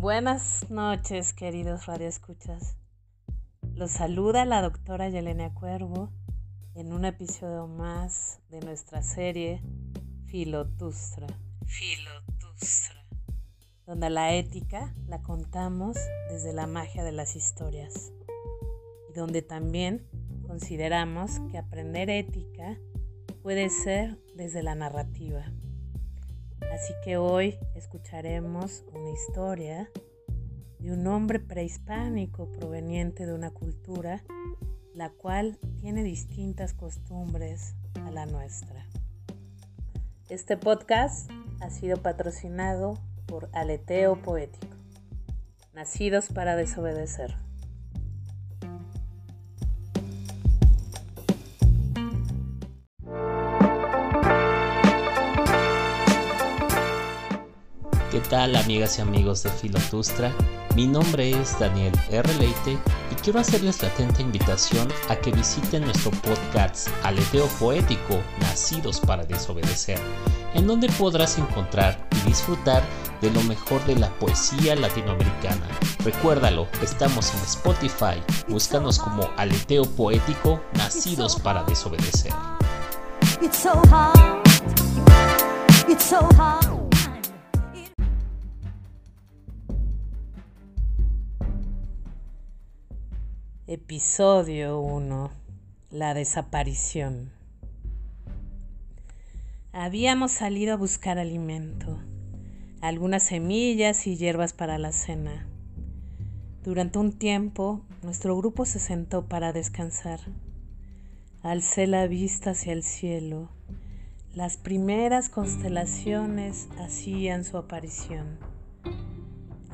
Buenas noches, queridos radioescuchas. Los saluda la doctora Yelena Cuervo en un episodio más de nuestra serie Filotustra. Filotustra. Donde la ética la contamos desde la magia de las historias. Y donde también consideramos que aprender ética puede ser desde la narrativa. Así que hoy escucharemos una historia de un hombre prehispánico proveniente de una cultura la cual tiene distintas costumbres a la nuestra. Este podcast ha sido patrocinado por Aleteo Poético, Nacidos para Desobedecer. Tal amigas y amigos de Filotustra? Mi nombre es Daniel R. Leite y quiero hacerles la atenta invitación a que visiten nuestro podcast Aleteo Poético, Nacidos para Desobedecer, en donde podrás encontrar y disfrutar de lo mejor de la poesía latinoamericana. Recuérdalo, estamos en Spotify, búscanos como Aleteo Poético, Nacidos para Desobedecer. Episodio 1. La desaparición. Habíamos salido a buscar alimento, algunas semillas y hierbas para la cena. Durante un tiempo, nuestro grupo se sentó para descansar. Alcé la vista hacia el cielo. Las primeras constelaciones hacían su aparición.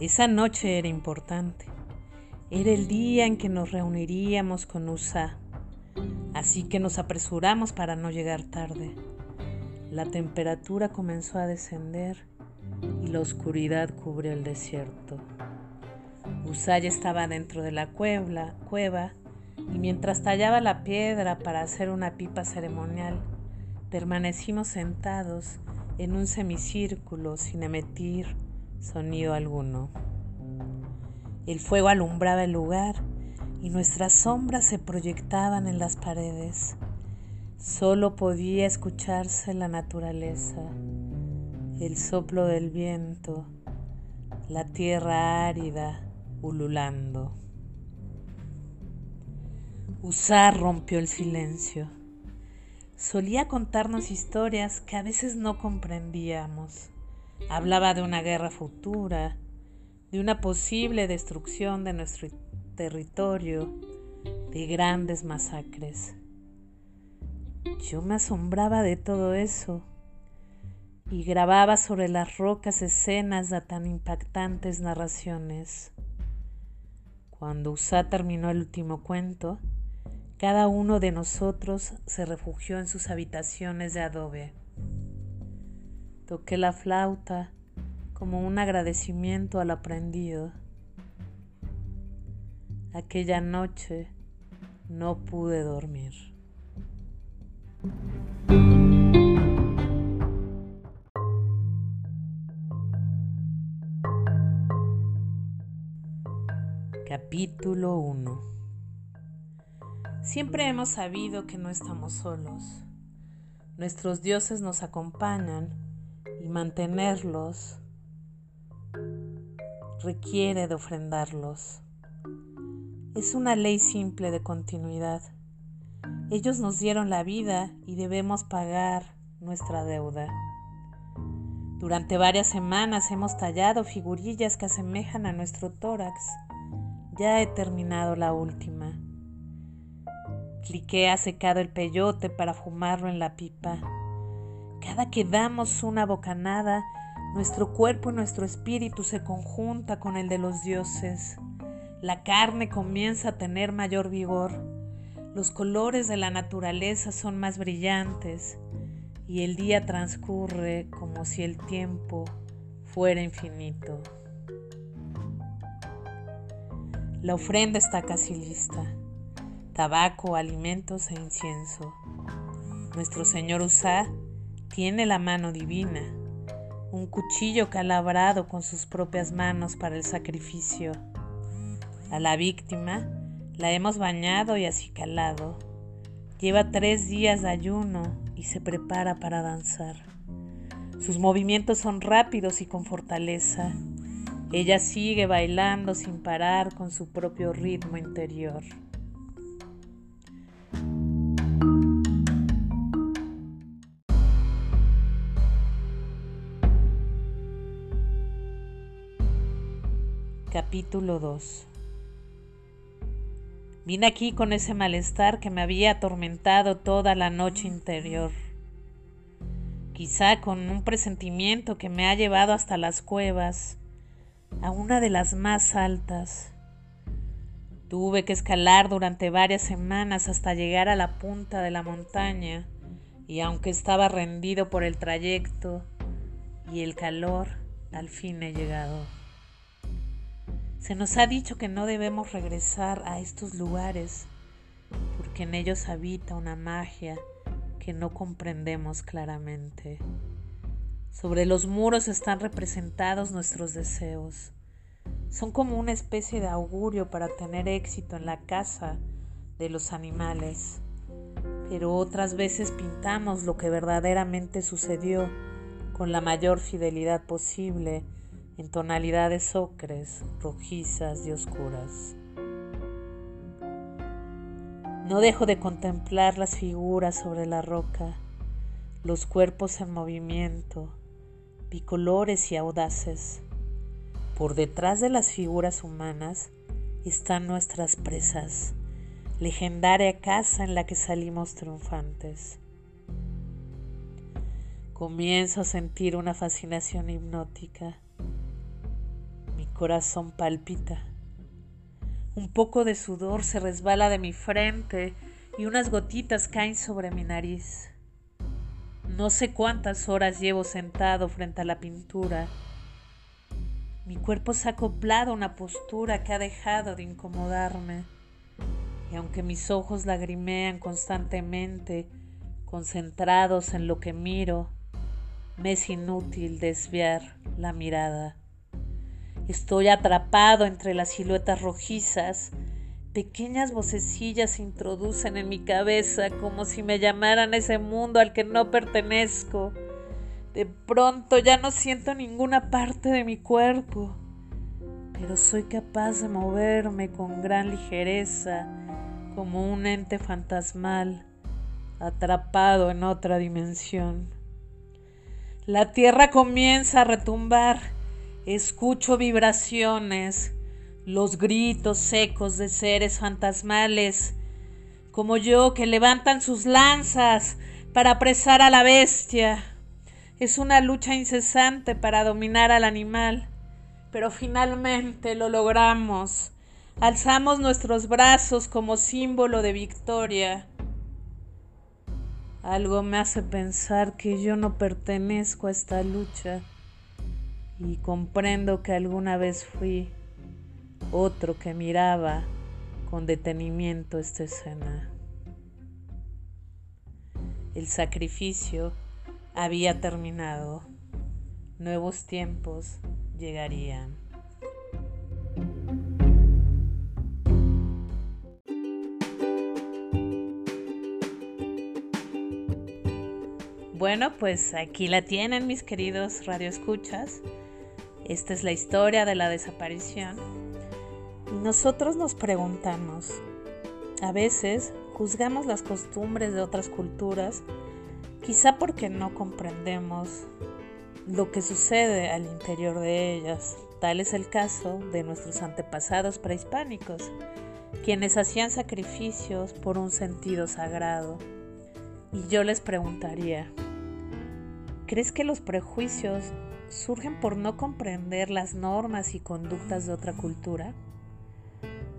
Esa noche era importante. Era el día en que nos reuniríamos con Usa, así que nos apresuramos para no llegar tarde. La temperatura comenzó a descender y la oscuridad cubrió el desierto. Usa ya estaba dentro de la cueva, cueva y mientras tallaba la piedra para hacer una pipa ceremonial, permanecimos sentados en un semicírculo sin emitir sonido alguno. El fuego alumbraba el lugar y nuestras sombras se proyectaban en las paredes. Solo podía escucharse la naturaleza, el soplo del viento, la tierra árida ululando. Usar rompió el silencio. Solía contarnos historias que a veces no comprendíamos. Hablaba de una guerra futura, de una posible destrucción de nuestro territorio, de grandes masacres. Yo me asombraba de todo eso y grababa sobre las rocas escenas de tan impactantes narraciones. Cuando Usá terminó el último cuento, cada uno de nosotros se refugió en sus habitaciones de adobe. Toqué la flauta como un agradecimiento al aprendido. Aquella noche no pude dormir. Capítulo 1 Siempre hemos sabido que no estamos solos. Nuestros dioses nos acompañan y mantenerlos requiere de ofrendarlos. Es una ley simple de continuidad. Ellos nos dieron la vida y debemos pagar nuestra deuda. Durante varias semanas hemos tallado figurillas que asemejan a nuestro tórax. Ya he terminado la última. Cliqué ha secado el peyote para fumarlo en la pipa. Cada que damos una bocanada, nuestro cuerpo y nuestro espíritu se conjunta con el de los dioses. La carne comienza a tener mayor vigor. Los colores de la naturaleza son más brillantes y el día transcurre como si el tiempo fuera infinito. La ofrenda está casi lista. Tabaco, alimentos e incienso. Nuestro Señor Usá tiene la mano divina un cuchillo calabrado con sus propias manos para el sacrificio. A la víctima la hemos bañado y acicalado. Lleva tres días de ayuno y se prepara para danzar. Sus movimientos son rápidos y con fortaleza. Ella sigue bailando sin parar con su propio ritmo interior. Capítulo 2 Vine aquí con ese malestar que me había atormentado toda la noche interior. Quizá con un presentimiento que me ha llevado hasta las cuevas, a una de las más altas. Tuve que escalar durante varias semanas hasta llegar a la punta de la montaña y aunque estaba rendido por el trayecto y el calor, al fin he llegado. Se nos ha dicho que no debemos regresar a estos lugares porque en ellos habita una magia que no comprendemos claramente. Sobre los muros están representados nuestros deseos. Son como una especie de augurio para tener éxito en la casa de los animales. Pero otras veces pintamos lo que verdaderamente sucedió con la mayor fidelidad posible en tonalidades ocres, rojizas y oscuras. No dejo de contemplar las figuras sobre la roca, los cuerpos en movimiento, bicolores y audaces. Por detrás de las figuras humanas están nuestras presas, legendaria casa en la que salimos triunfantes. Comienzo a sentir una fascinación hipnótica corazón palpita. Un poco de sudor se resbala de mi frente y unas gotitas caen sobre mi nariz. No sé cuántas horas llevo sentado frente a la pintura. Mi cuerpo se ha acoplado a una postura que ha dejado de incomodarme. Y aunque mis ojos lagrimean constantemente, concentrados en lo que miro, me es inútil desviar la mirada. Estoy atrapado entre las siluetas rojizas. Pequeñas vocecillas se introducen en mi cabeza como si me llamaran a ese mundo al que no pertenezco. De pronto ya no siento ninguna parte de mi cuerpo, pero soy capaz de moverme con gran ligereza como un ente fantasmal atrapado en otra dimensión. La tierra comienza a retumbar Escucho vibraciones, los gritos secos de seres fantasmales, como yo, que levantan sus lanzas para apresar a la bestia. Es una lucha incesante para dominar al animal, pero finalmente lo logramos. Alzamos nuestros brazos como símbolo de victoria. Algo me hace pensar que yo no pertenezco a esta lucha y comprendo que alguna vez fui otro que miraba con detenimiento esta escena. El sacrificio había terminado, nuevos tiempos llegarían. Bueno, pues aquí la tienen mis queridos radioescuchas. Esta es la historia de la desaparición. Y nosotros nos preguntamos, a veces juzgamos las costumbres de otras culturas, quizá porque no comprendemos lo que sucede al interior de ellas. Tal es el caso de nuestros antepasados prehispánicos, quienes hacían sacrificios por un sentido sagrado. Y yo les preguntaría, ¿crees que los prejuicios surgen por no comprender las normas y conductas de otra cultura?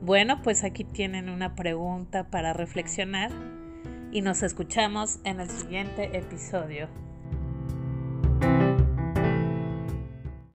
Bueno, pues aquí tienen una pregunta para reflexionar y nos escuchamos en el siguiente episodio.